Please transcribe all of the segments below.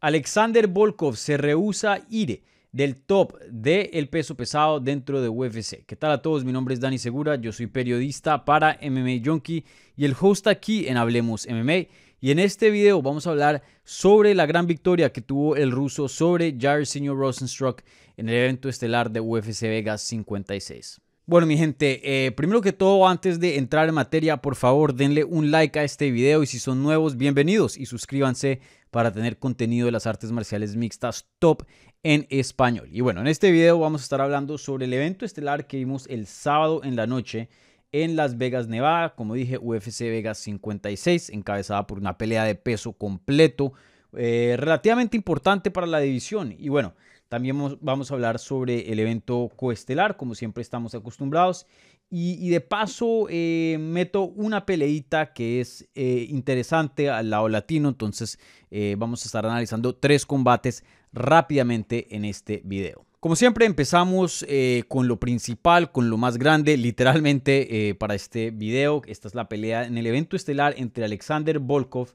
Alexander Volkov se rehúsa ir del top del peso pesado dentro de UFC. ¿Qué tal a todos? Mi nombre es Dani Segura, yo soy periodista para MMA Junkie y el host aquí en Hablemos MMA. Y en este video vamos a hablar sobre la gran victoria que tuvo el ruso sobre Jairzinho Rosenstruck en el evento estelar de UFC Vegas 56. Bueno, mi gente, eh, primero que todo, antes de entrar en materia, por favor, denle un like a este video y si son nuevos, bienvenidos y suscríbanse para tener contenido de las artes marciales mixtas top en español. Y bueno, en este video vamos a estar hablando sobre el evento estelar que vimos el sábado en la noche en Las Vegas, Nevada. Como dije, UFC Vegas 56, encabezada por una pelea de peso completo, eh, relativamente importante para la división. Y bueno, también vamos a hablar sobre el evento coestelar, como siempre estamos acostumbrados. Y, de paso, eh, meto una peleita que es eh, interesante al lado latino. Entonces, eh, vamos a estar analizando tres combates rápidamente en este video. Como siempre, empezamos con lo principal, con lo más grande, literalmente para este video. Esta es la pelea en el evento estelar entre Alexander Volkov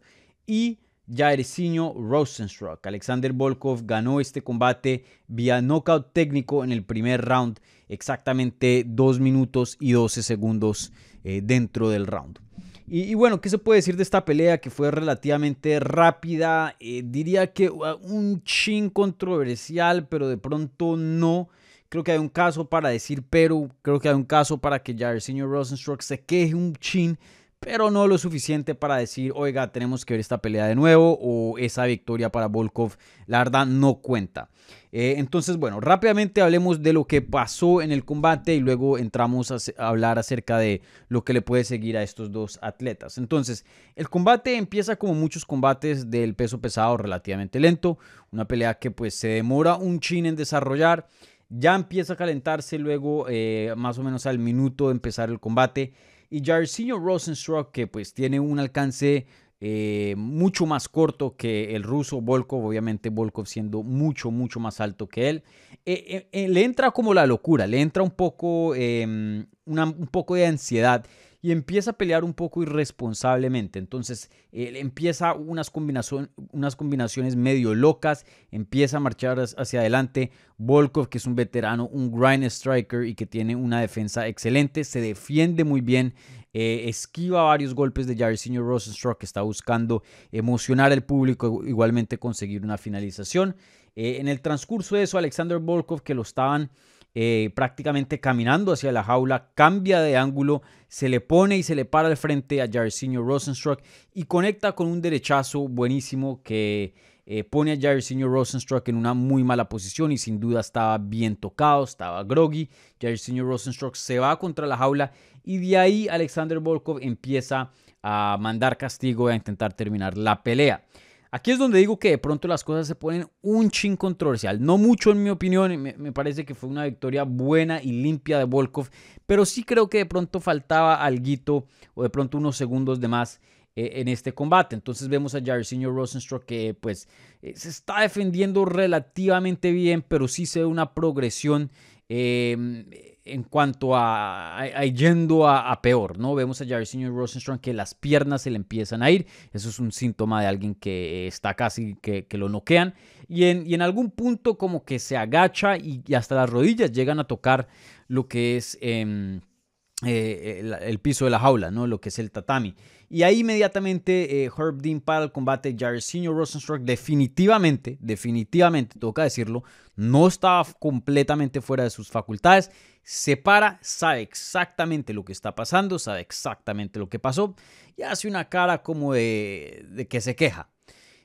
y Jairzinho Rosenstruck. Alexander Volkov ganó este combate vía knockout técnico en el primer round, exactamente 2 minutos y 12 segundos eh, dentro del round. Y, bueno, ¿qué se puede decir de esta pelea que fue relativamente rápida? Eh, diría que uh, un chin controversial, pero de pronto no. Creo que hay un caso para decir pero, creo que hay un caso para que Jairzinho Rosenstruck se queje un chin pero no lo suficiente para decir, oiga, tenemos que ver esta pelea de nuevo o esa victoria para Volkov, la verdad no cuenta. Eh, entonces, bueno, rápidamente hablemos de lo que pasó en el combate y luego entramos a, hablar acerca de lo que le puede seguir a estos dos atletas. Entonces, el combate empieza como muchos combates del peso pesado relativamente lento, una pelea que pues se demora un chin en desarrollar, ya empieza a calentarse luego eh, más o menos al minuto de empezar el combate y Jairzinho Rosenstruck, que pues tiene un alcance eh, mucho más corto que el ruso Volkov, obviamente Volkov siendo mucho, mucho más alto que él, eh, eh, le entra como la locura, le entra un poco, em, un poco de ansiedad y empieza a pelear un poco irresponsablemente. Entonces él empieza unas, unas combinaciones medio locas, empieza a marchar hacia adelante. Volkov, que es un veterano, un grind striker y que tiene una defensa excelente, se defiende muy bien. Eh, esquiva varios golpes de Jairzinho Rosenstruck que está buscando emocionar al público, igualmente conseguir una finalización. Eh, en el transcurso de eso, Alexander Volkov, que lo estaban eh, prácticamente caminando hacia la jaula, cambia de ángulo, se le pone y se le para al frente a Jairzinho Rosenstruck y conecta con un derechazo buenísimo que eh, pone a Jairzinho Rosenstruck en una muy mala posición y sin duda estaba bien tocado, estaba groggy. Jairzinho Rosenstruck se va contra la jaula y de ahí Alexander Volkov empieza a mandar castigo y a intentar terminar la pelea. Aquí es donde digo que de pronto las cosas se ponen un chin controversial. No mucho en mi opinión, me, parece que fue una victoria buena y limpia de Volkov, pero sí creo que de pronto faltaba algo o de pronto unos segundos de más eh, en este combate. Entonces vemos a Jairzinho Rosenstruck que pues eh, se está defendiendo relativamente bien, pero sí se ve una progresión Em, en cuanto a, yendo a, peor, ¿no? Vemos a Jairzinho Rosenstrong que las piernas se le empiezan a ir. Eso es un síntoma de alguien que está casi que, lo noquean. Y en, algún punto como que se agacha y, hasta las rodillas llegan a tocar lo que es em, eh, el, piso de la jaula, ¿no? Lo que es el tatami. Y ahí inmediatamente eh, Herb Dean para el combate. Jairzinho Rosenstruck definitivamente, definitivamente, toca decirlo, no estaba completamente fuera de sus facultades. Se para, sabe exactamente lo que está pasando, sabe exactamente lo que pasó y hace una cara como de, que se queja.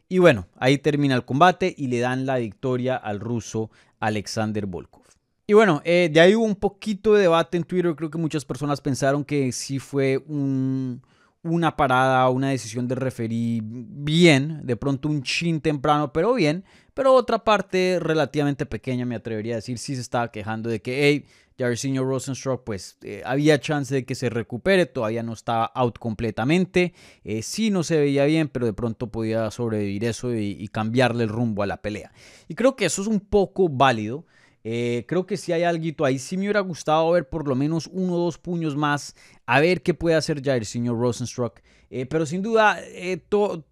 Y bueno, ahí termina el combate y le dan la victoria al ruso Alexander Volkov. Y bueno, eh, de ahí hubo un poquito de debate en Twitter. Creo que muchas personas pensaron que sí fue un, una parada, una decisión de referí bien, de pronto un chin temprano, pero bien. Pero otra parte relativamente pequeña, me atrevería a decir, sí se estaba quejando de que, hey, Jairzinho Rosenstruck, pues eh, había chance de que se recupere, todavía no estaba out completamente. Eh, sí no se veía bien, pero de pronto podía sobrevivir eso y, cambiarle el rumbo a la pelea. Y creo que eso es un poco válido. Eh, creo que si hay algo ahí. Sí me hubiera gustado ver por lo menos uno o dos puños más. A ver qué puede hacer ya el señor Rosenstruck. Eh, pero sin duda, eh,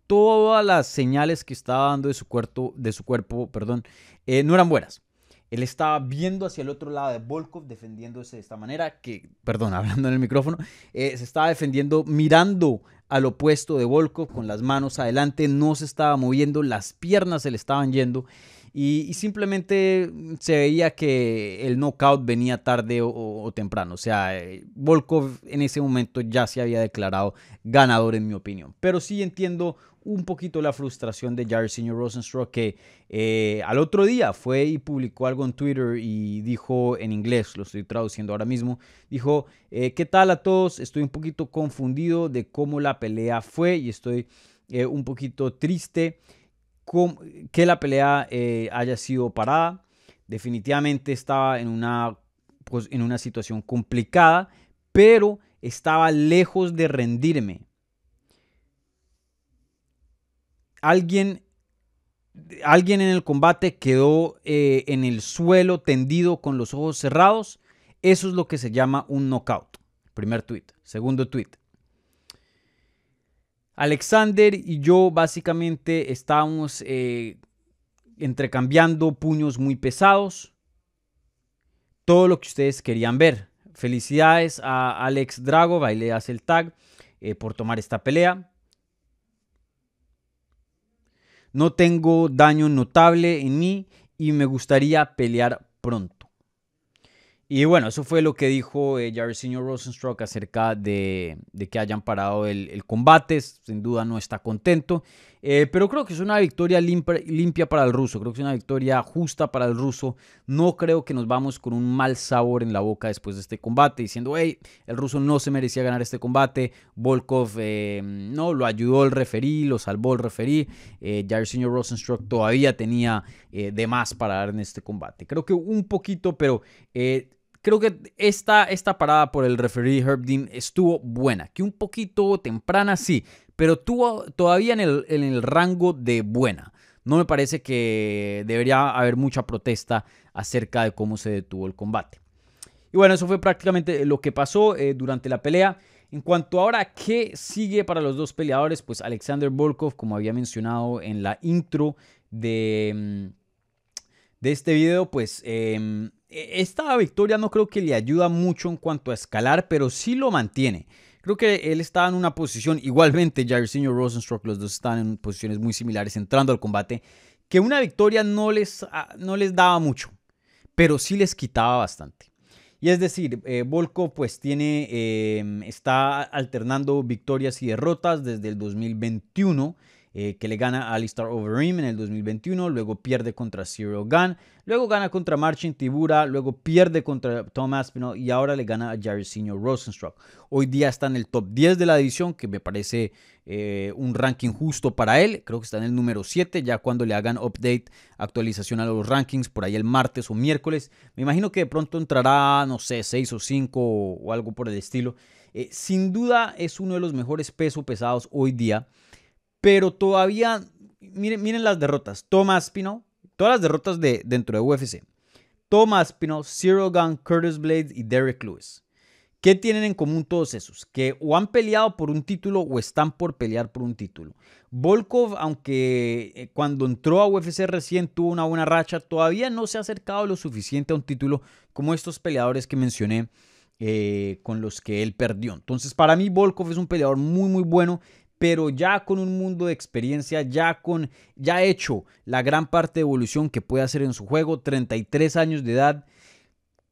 todas las señales que estaba dando de su cuerpo, de su cuerpo perdón, no eran buenas. Él estaba viendo hacia el otro lado de Volkov, defendiéndose de esta manera, que, perdón, hablando en el micrófono, se estaba defendiendo mirando al opuesto de Volkov con las manos adelante, no se estaba moviendo, las piernas se le estaban yendo y, simplemente se veía que el knockout venía tarde o, temprano. O sea, eh, Volkov en ese momento ya se había declarado ganador en mi opinión. Pero sí entiendo un poquito la frustración de Jairzinho Rosenstruck que eh, al otro día fue y publicó algo en Twitter y dijo en inglés, lo estoy traduciendo ahora mismo, dijo, eh, ¿qué tal a todos? Estoy un poquito confundido de cómo la pelea fue y estoy un poquito triste que la pelea eh, haya sido parada. Definitivamente estaba en una, pues, en una situación complicada, pero estaba lejos de rendirme. Alguien, alguien en el combate quedó eh, en el suelo tendido con los ojos cerrados. Eso es lo que se llama un knockout. Primer tweet. Segundo tweet. Alexander y yo básicamente estábamos eh, entrecambiando puños muy pesados. Todo lo que ustedes querían ver. Felicidades a Alex Drago, baile hace el tag, eh, por tomar esta pelea. No tengo daño notable en mí y me gustaría pelear pronto. Y bueno, eso fue lo que dijo eh, Jairzinho Rosenstruck acerca de, que hayan parado el, combate. Sin duda no está contento. Eh, pero creo que es una victoria limpia, para el ruso. Creo que es una victoria justa para el ruso. No creo que nos vamos con un mal sabor en la boca después de este combate. Diciendo, hey, el ruso no se merecía ganar este combate. Volkov eh, no lo ayudó el referí, lo salvó el referí. Eh, Jairzinho Rosenstruck todavía tenía de más para dar en este combate. Creo que un poquito, pero creo que esta, esta parada por el referee Herb Dean estuvo buena, que un poquito temprana sí, pero tuvo todavía en el, en el rango de buena. No me parece que debería haber mucha protesta acerca de cómo se detuvo el combate. Y bueno, eso fue prácticamente lo que pasó eh, durante la pelea. En cuanto ahora qué sigue para los dos peleadores, pues Alexander Volkov, como había mencionado en la intro de, mm, de este video, pues em, e, esta victoria no creo que le ayuda mucho en cuanto a escalar, pero sí lo mantiene. Creo que él estaba en una posición, igualmente Jairzinho Rosenstruck, los dos están en posiciones muy similares entrando al combate, que una victoria no les, ah, no les daba mucho, pero sí les quitaba bastante. Y es decir, eh, Volko pues tiene, em, está alternando victorias y derrotas desde el 2021. Eh, que le gana a Alistair Overeem en el 2021, luego pierde contra Cyril Gunn, luego gana contra Marcin Tibura, luego pierde contra Tom Aspinall y ahora le gana a Jairzinho Rosenstruck. Hoy día está en el top 10 de la división, que me parece eh, un ranking justo para él. Creo que está en el número 7, ya cuando le hagan update, actualización a los rankings, por ahí el martes o miércoles. Me imagino que de pronto entrará, no sé, 6 o 5 o, algo por el estilo. Eh, sin duda es uno de los mejores pesos pesados hoy día pero todavía, miren, las derrotas. Thomas Pino, todas las derrotas de, dentro de UFC. Thomas Pino, Zero Gun, Curtis Blades y Derek Lewis. ¿Qué tienen en común todos esos? Que o han peleado por un título o están por pelear por un título. Volkov, aunque eh, cuando entró a UFC recién tuvo una buena racha, todavía no se ha acercado lo suficiente a un título como estos peleadores que mencioné eh, con los que él perdió. Entonces, para mí, Volkov es un peleador muy, muy bueno pero ya con un mundo de experiencia, ya con ya hecho la gran parte de evolución que puede hacer en su juego, 33 años de edad.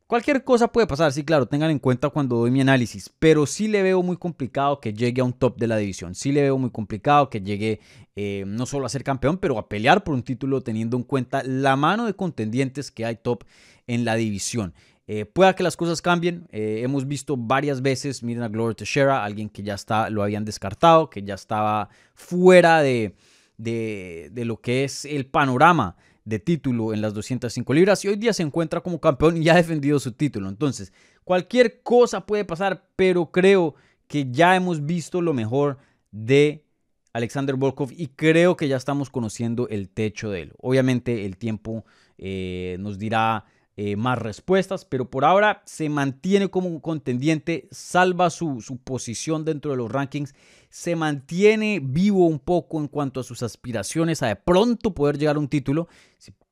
Cualquier cosa puede pasar, sí, claro, tengan en cuenta cuando doy mi análisis, pero sí le veo muy complicado que llegue a un top de la división, sí le veo muy complicado que llegue eh, no solo a ser campeón, pero a pelear por un título teniendo en cuenta la mano de contendientes que hay top en la división. Eh, pueda que las cosas cambien. Eh, hemos visto varias veces, miren a Gloria Teixeira, alguien que ya está, lo habían descartado, que ya estaba fuera de, de, lo que es el panorama de título en las 205 libras y hoy día se encuentra como campeón y ha defendido su título. Entonces, cualquier cosa puede pasar, pero creo que ya hemos visto lo mejor de Alexander Volkov y creo que ya estamos conociendo el techo de él. Obviamente el tiempo eh, nos dirá eh, más respuestas, pero por ahora se mantiene como un contendiente, salva su, su, posición dentro de los rankings, se mantiene vivo un poco en cuanto a sus aspiraciones a de pronto poder llegar a un título.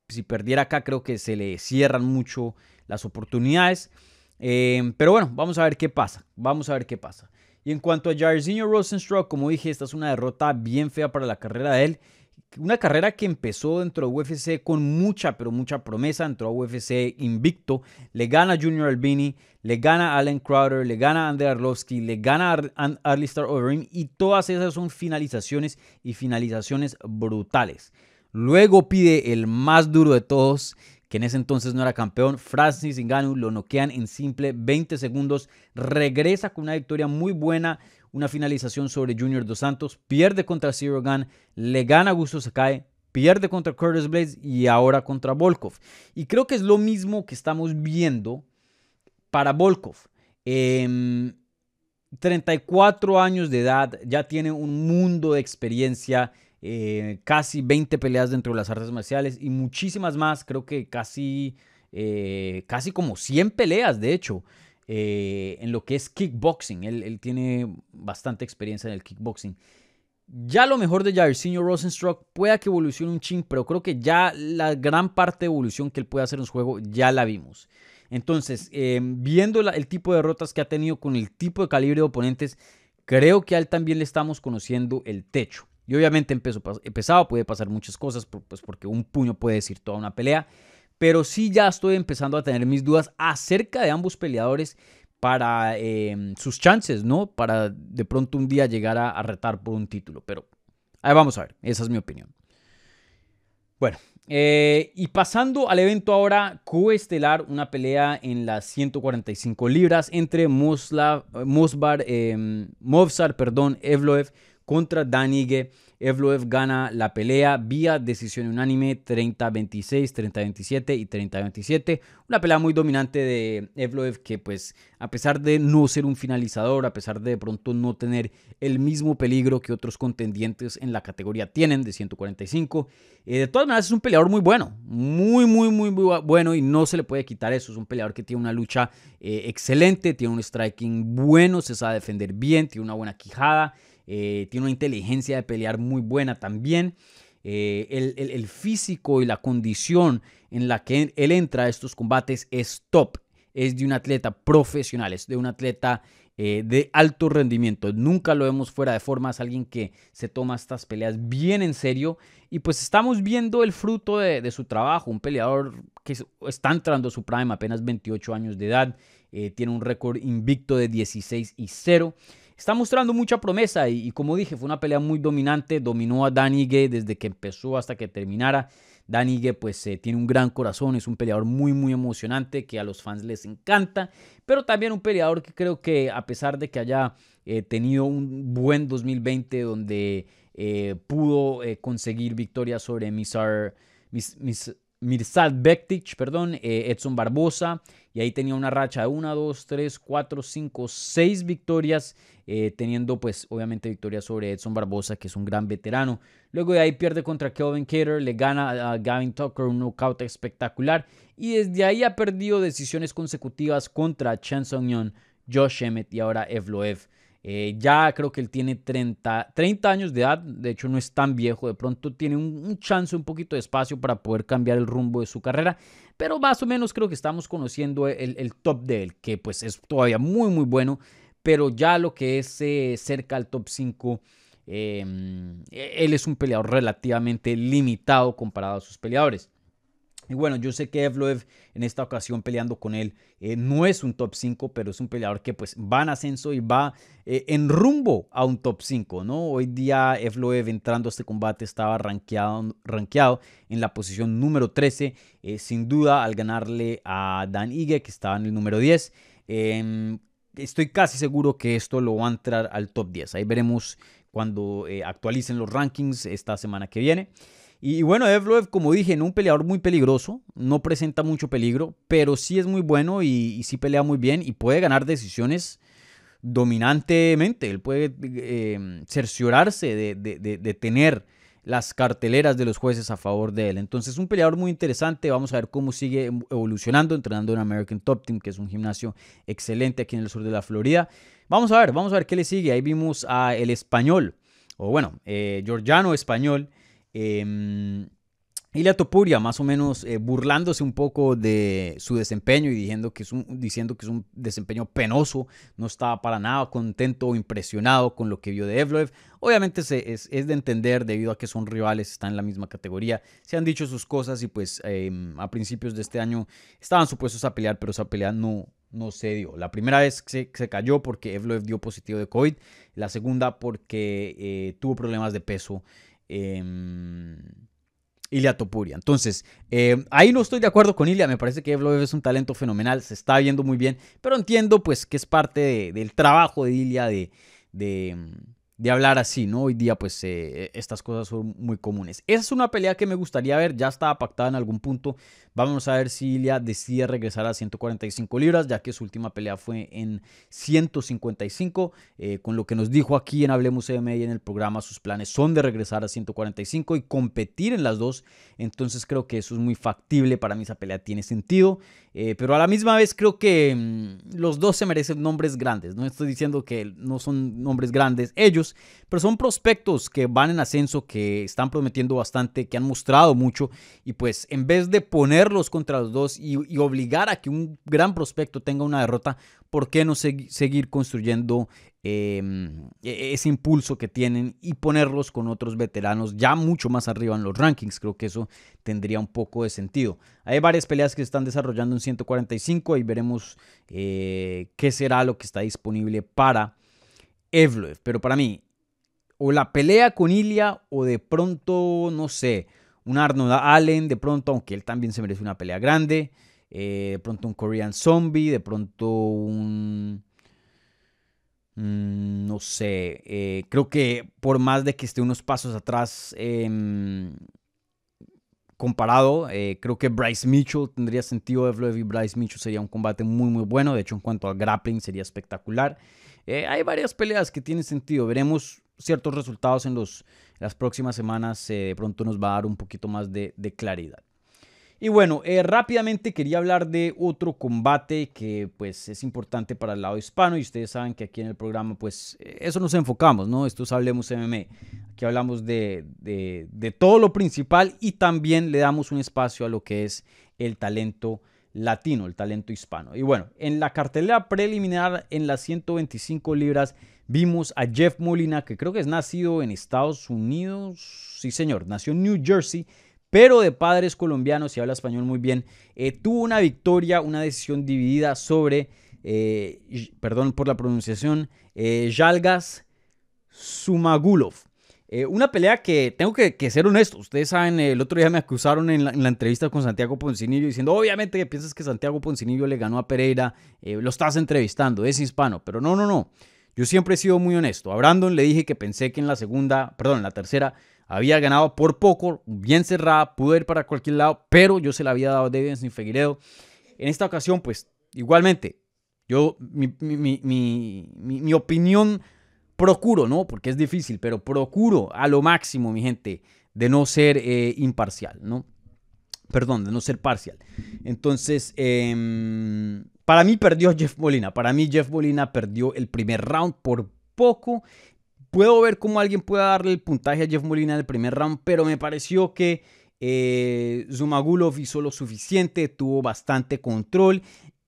Si, perdiera acá creo que se le cierran mucho las oportunidades. Eh, pero bueno, vamos a ver qué pasa. Vamos a ver qué pasa. Y en cuanto a Jairzinho Rosenstruck, como dije, esta es una derrota bien fea para la carrera de él. Una carrera que empezó dentro de UFC con mucha, pero mucha promesa. Entró a UFC invicto. Le gana Junior Albini, le gana Allen Crowder, le gana a Andrei Arlovsky, le gana a Alistair Overeem. Y todas esas son finalizaciones y finalizaciones brutales. Luego pide el más duro de todos que en ese entonces no era campeón. Francis Ngannou lo noquean en simple 20 segundos. Regresa con una victoria muy buena, una finalización sobre Junior Dos Santos. Pierde contra Zero Gun, le gana Gusto Sakai, pierde contra Curtis Blades y ahora contra Volkov. Y creo que es lo mismo que estamos viendo para Volkov. 34 em, años de edad, ya tiene un mundo de experiencia eh, casi 20 peleas dentro de las artes marciales y muchísimas más, creo que casi, eh, casi como 100 peleas, de hecho, eh, en lo que es kickboxing. Él, tiene bastante experiencia en el kickboxing. Ya lo mejor de Jairzinho Rosenstruck puede que evolucione un ching, pero creo que ya la gran parte de evolución que él puede hacer en su juego ya la vimos. Entonces, viendo el tipo de derrotas que ha tenido con el tipo de calibre de oponentes, creo que a él también le estamos conociendo el techo. Y obviamente en peso pesado puede pasar muchas cosas, pues porque un puño puede decir toda una pelea. Pero sí ya estoy empezando a tener mis dudas acerca de ambos peleadores para em, sus chances, ¿no? Para de pronto un día llegar a, retar por un título. Pero ahí vamos a ver, esa es mi opinión. Bueno, eh, y pasando al evento ahora coestelar, una pelea en las 145 libras entre Mosla, Mosbar, eh, Movsar, perdón, Evloev contra Danige. Evloev gana la pelea vía decisión unánime 30-26, 30-27 y 30-27. Una pelea muy dominante de Evloev que pues a pesar de no ser un finalizador, a pesar de, de pronto no tener el mismo peligro que otros contendientes en la categoría tienen de 145, eh, de todas maneras es un peleador muy bueno, muy muy muy, bueno y no se le puede quitar eso. Es un peleador que tiene una lucha eh, excelente, tiene un striking bueno, se sabe defender bien, tiene una buena quijada. Eh, tiene una inteligencia de pelear muy buena también. Eh, el, físico y la condición en la que él entra a estos combates es top. Es de un atleta profesional, es de un atleta eh, de alto rendimiento. Nunca lo vemos fuera de forma, es alguien que se toma estas peleas bien en serio. Y pues estamos viendo el fruto de, su trabajo. Un peleador que está entrando a su prime, apenas 28 años de edad. tiene un récord invicto de 16 y 0 está mostrando mucha promesa y, como dije, fue una pelea muy dominante, dominó a Danige desde que empezó hasta que terminara. Danige pues eh, tiene un gran corazón, es un peleador muy muy emocionante que a los fans les encanta, pero también un peleador que creo que a pesar de que haya eh, tenido un buen 2020 donde eh, pudo conseguir victorias sobre Misar, Mis, Mirsad Bektic, perdón, eh, Edson Barbosa, y ahí tenía una racha de 1, 2, 3, 4, 5, 6 victorias, eh, teniendo pues obviamente victorias sobre Edson Barbosa, que es un gran veterano. Luego de ahí pierde contra Kelvin Cater, le gana a Gavin Tucker un knockout espectacular, y desde ahí ha perdido decisiones consecutivas contra Chen Song Josh Emmett y ahora Evloev. Eh, ya creo que él tiene 30, 30 años de edad, de hecho no es tan viejo, de pronto tiene un, chance, un poquito de espacio para poder cambiar el rumbo de su carrera, pero más o menos creo que estamos conociendo el, top de él, que pues es todavía muy muy bueno, pero ya lo que es eh, cerca al top 5, em, él es un peleador relativamente limitado comparado a sus peleadores. Y bueno, yo sé que Evloev en esta ocasión peleando con él eh, no es un top 5, pero es un peleador que pues va en ascenso y va eh, en rumbo a un top 5, ¿no? Hoy día Evloev entrando a este combate estaba rankeado, rankeado en la posición número 13, eh, sin duda al ganarle a Dan Ige que estaba en el número 10. Em, estoy casi seguro que esto lo va a entrar al top 10. Ahí veremos cuando actualicen los rankings esta semana que viene. Y, bueno, Evloev, como dije, no un peleador muy peligroso, no presenta mucho peligro, pero sí es muy bueno y, sí pelea muy bien y puede ganar decisiones dominantemente. Él puede eh, cerciorarse de, tener las carteleras de los jueces a favor de él. Entonces, un peleador muy interesante. Vamos a ver cómo sigue evolucionando, entrenando en American Top Team, que es un gimnasio excelente aquí en el sur de la Florida. Vamos a ver, vamos a ver qué le sigue. Ahí vimos a el español, o bueno, eh, georgiano español. Eh, Topuria, más o menos eh, burlándose un poco de su desempeño y diciendo que, es un, diciendo que es un desempeño penoso, no estaba para nada contento o impresionado con lo que vio de Evloev. Obviamente es, de entender debido a que son rivales, están en la misma categoría, se han dicho sus cosas y pues em, a principios de este año estaban supuestos a pelear, pero esa pelea no, no se dio. La primera vez se, se cayó porque Evloev dio positivo de COVID, la segunda porque eh, tuvo problemas de peso. Em, Ilia Topuria. Entonces, eh, ahí no estoy de acuerdo con Ilia, me parece que Evloev es un talento fenomenal, se está viendo muy bien, pero entiendo pues que es parte del trabajo de Ilia de, de, de hablar así, ¿no? Hoy día pues eh, estas cosas son muy comunes. Esa es una pelea que me gustaría ver, ya estaba pactada en algún punto. Vamos a ver si Ilya decide regresar a 145 libras, ya que su última pelea fue en 155. Eh, con lo que nos dijo aquí en Hablemos MMA en el programa, sus planes son de regresar a 145 y competir en las dos. Entonces creo que eso es muy factible, para mí esa pelea tiene sentido. Eh, pero a la misma vez creo que mm, los dos se merecen nombres grandes. No estoy diciendo que no son nombres grandes ellos pero son prospectos que van en ascenso, que están prometiendo bastante, que han mostrado mucho y pues en vez de ponerlos contra los dos y, obligar a que un gran prospecto tenga una derrota, ¿por qué no seguir construyendo em, e-, ese impulso que tienen y ponerlos con otros veteranos ya mucho más arriba en los rankings? Creo que eso tendría un poco de sentido. Hay varias peleas que se están desarrollando en 145 y veremos eh, qué será lo que está disponible para Evloev. Pero para mí, o la pelea con Ilya o de pronto, no sé, un Arnold Allen, de pronto, aunque él también se merece una pelea grande, eh, de pronto un Korean Zombie, de pronto un... Mm, no sé, eh, creo que por más de que esté unos pasos atrás em, comparado, eh, creo que Bryce Mitchell tendría sentido, Evloev y Bryce Mitchell sería un combate muy muy bueno, de hecho en cuanto al grappling sería espectacular. Eh, hay varias peleas que tienen sentido. Veremos ciertos resultados en los, las próximas semanas. Eh, de pronto nos va a dar un poquito más de, claridad. Y bueno, eh, rápidamente quería hablar de otro combate que pues es importante para el lado hispano y ustedes saben que aquí en el programa pues eso nos enfocamos, ¿no? Esto es Hablemos MMA. Aquí hablamos de, de todo lo principal y también le damos un espacio a lo que es el talento latino, el talento hispano. Y bueno, en la cartelera preliminar en las 125 libras vimos a Jeff Molina, que creo que es nacido en Estados Unidos, sí señor, nació en New Jersey, pero de padres colombianos y habla español muy bien. Eh, tuvo una victoria, una decisión dividida sobre, eh, perdón por la pronunciación, eh, Yalgas Sumagulov. Una pelea que tengo que, ser honesto. Ustedes saben, el otro día me acusaron en la, entrevista con Santiago Poncinillo diciendo, obviamente que piensas que Santiago Poncinillo le ganó a Pereira, lo estás entrevistando, es hispano. Pero no, no, no. Yo siempre he sido muy honesto. A Brandon le dije que pensé que en la segunda, perdón, en la tercera, había ganado por poco, bien cerrada, pudo ir para cualquier lado, pero yo se la había dado a Davidson Figueiredo. En esta ocasión, pues, igualmente, yo, mi, mi, mi, mi opinión procuro, ¿no? Porque es difícil, pero procuro a lo máximo, mi gente, de no ser eh, imparcial, ¿no? Perdón, de no ser parcial. Entonces, em, para mí perdió Jeff Molina. Para mí Jeff Molina perdió el primer round por poco. Puedo ver cómo alguien puede darle el puntaje a Jeff Molina en el primer round, pero me pareció que eh, Zumagulov hizo lo suficiente, tuvo bastante control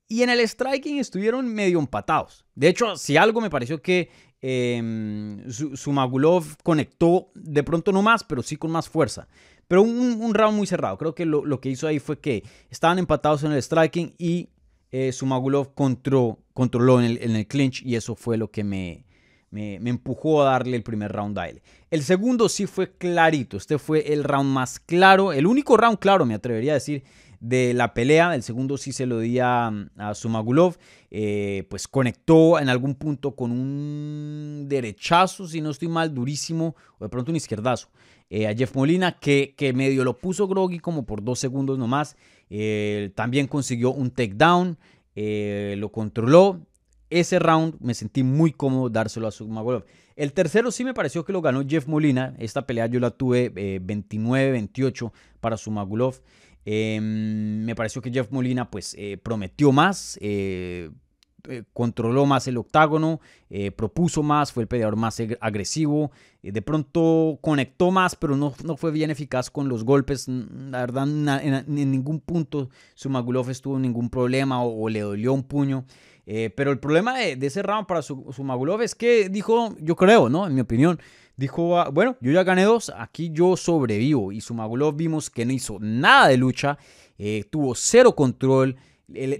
y en el striking estuvieron medio empatados. De hecho, si algo me pareció que eh, Sumagulov conectó de pronto no más, pero sí con más fuerza. Pero un, round muy cerrado. Creo que lo, que hizo ahí fue que estaban empatados en el striking y eh, Sumagulov controló en el, clinch y eso fue lo que me, me, empujó a darle el primer round a él. El segundo sí fue clarito. Este fue el round más claro, el único round claro, me atrevería a decir, de la pelea. El segundo sí se lo di a, Sumagulov. Eh, pues conectó en algún punto con un derechazo, si no estoy mal, durísimo, o de pronto un izquierdazo. Eh, a Jeff Molina, que, medio lo puso groggy como por dos segundos nomás. Eh, también consiguió un takedown, lo controló. Ese round me sentí muy cómodo dárselo a Sumagulov. El tercero sí me pareció que lo ganó Jeff Molina. Esta pelea yo la tuve 29-28 eh, para Sumagulov. Em, me pareció que Jeff Molina pues eh, prometió más, eh, controló más el octágono, propuso más, fue el peleador más agresivo, de pronto conectó más, pero no, no, fue bien eficaz con los golpes. La verdad, en, ningún punto Sumagulov estuvo ningún problema o le dolió un puño. Eh, pero el problema de, ese round para su, Magulov es que dijo, yo creo, ¿no? En mi opinión, dijo, ah, bueno, yo ya gané dos, aquí yo sobrevivo. Y su Magulov vimos que no hizo nada de lucha, eh, tuvo cero control.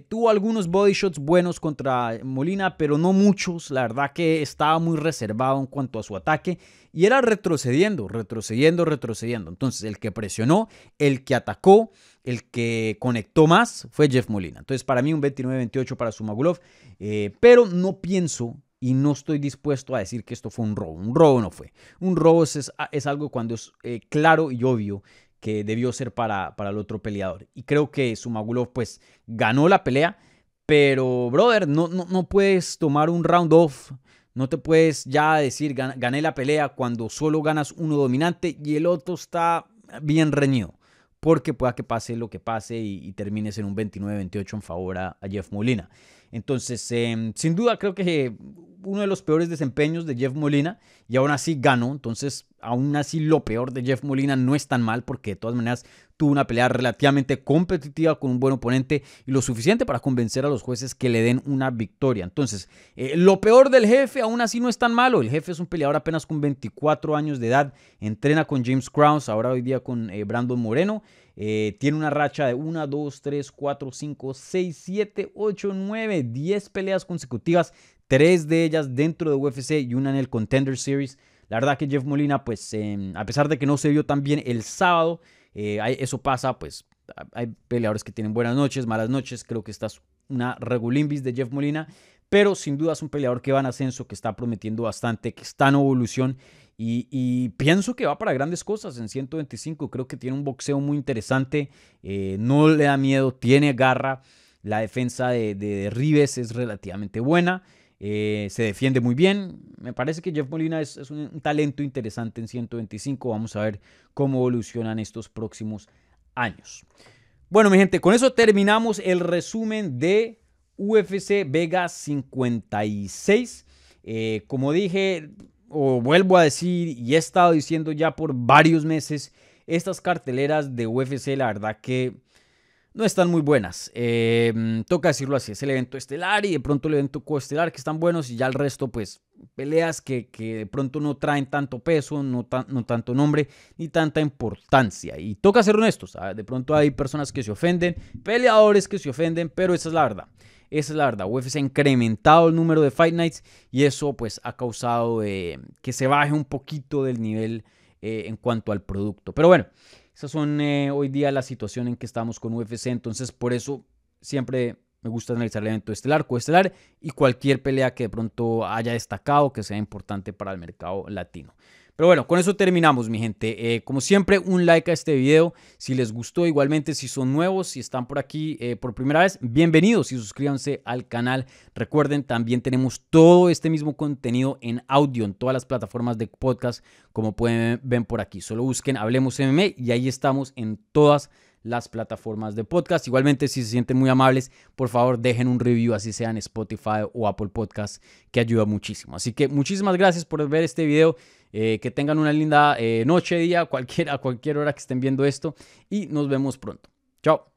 Tuvo algunos body shots buenos contra Molina, pero no muchos. La verdad que estaba muy reservado en cuanto a su ataque y era retrocediendo, retrocediendo, retrocediendo. Entonces, el que presionó, el que atacó, el que conectó más fue Jeff Molina. Entonces, para mí un 29-28 para Sumagulov, eh, pero no pienso y no estoy dispuesto a decir que esto fue un robo. Un robo no fue. Un robo es, es algo cuando es eh, claro y obvio que debió ser para, para el otro peleador. Y creo que Sumagulov pues ganó la pelea, pero brother, no, no, no puedes tomar un round off. No te puedes ya decir gané la pelea cuando solo ganas uno dominante y el otro está bien reñido porque pueda que pase lo que pase y, termines en un 29-28 en favor a, Jeff Molina. Entonces, em, sin duda creo que uno de los peores desempeños de Jeff Molina y aún así ganó. Entonces, aún así lo peor de Jeff Molina no es tan mal porque de todas maneras tuvo una pelea relativamente competitiva con un buen oponente y lo suficiente para convencer a los jueces que le den una victoria. Entonces, eh, lo peor del jefe aún así no es tan malo. El jefe es un peleador apenas con 24 años de edad, entrena con James Krause, ahora hoy día con eh, Brandon Moreno. Eh, tiene una racha de 1, 2, 3, 4, 5, 6, 7, 8, 9, 10 peleas consecutivas tres de ellas dentro de UFC y una en el Contender Series. La verdad que Jeff Molina, pues em, a pesar de que no se vio tan bien el sábado, eh, eso pasa, pues hay peleadores que tienen buenas noches, malas noches. Creo que esta es una regulimbis de Jeff Molina, pero sin duda es un peleador que va en ascenso, que está prometiendo bastante, que está en evolución y, pienso que va para grandes cosas en 125. Creo que tiene un boxeo muy interesante, eh, no le da miedo, tiene garra. La defensa de, de Rives es relativamente buena. Eh, se defiende muy bien. Me parece que Jeff Molina es, un, talento interesante en 125. Vamos a ver cómo evolucionan estos próximos años. Bueno, mi gente, con eso terminamos el resumen de UFC Vega 56. Eh, como dije, o vuelvo a decir, y he estado diciendo ya por varios meses, estas carteleras de UFC, la verdad que no están muy buenas. Em, toca decirlo así, es el evento estelar y de pronto el evento coestelar que están buenos y ya el resto pues peleas que, de pronto no traen tanto peso, no, no, tanto nombre ni tanta importancia. Y toca ser honestos, de pronto hay personas que se ofenden, peleadores que se ofenden, pero esa es la verdad. Esa es la verdad. UFC ha incrementado el número de Fight Nights y eso pues ha causado eh, que se baje un poquito del nivel eh, en cuanto al producto. Pero bueno. Esas son eh, hoy día la situación en que estamos con UFC, entonces por eso siempre me gusta analizar el evento estelar, coestelar y cualquier pelea que de pronto haya destacado que sea importante para el mercado latino. Pero bueno, con eso terminamos, mi gente. Eh, como siempre, un like a este video si les gustó. Igualmente, si son nuevos, si están por aquí eh, por primera vez, bienvenidos y suscríbanse al canal. Recuerden, también tenemos todo este mismo contenido en audio en todas las plataformas de podcast, como pueden ver por aquí. Solo busquen Hablemos MMA y ahí estamos en todas las plataformas de podcast. Igualmente, si se sienten muy amables, por favor dejen un review, así sea en Spotify o Apple Podcast, que ayuda muchísimo. Así que muchísimas gracias por ver este video. Eh, que tengan una linda eh, noche, día, cualquier, a cualquier hora que estén viendo esto y nos vemos pronto. Chao.